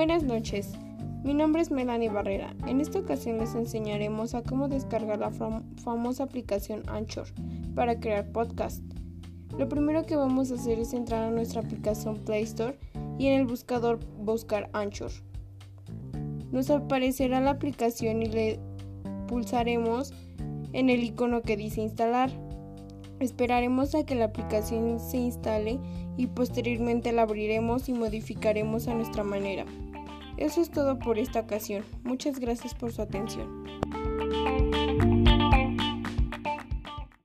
Buenas noches, mi nombre es Melanie Barrera. En esta ocasión les enseñaremos a cómo descargar la famosa aplicación Anchor para crear podcast. Lo primero que vamos a hacer es entrar a nuestra aplicación Play Store y en el buscador buscar Anchor. Nos aparecerá la aplicación y le pulsaremos en el icono que dice instalar. Esperaremos a que la aplicación se instale y posteriormente la abriremos y modificaremos a nuestra manera. Eso es todo por esta ocasión. Muchas gracias por su atención.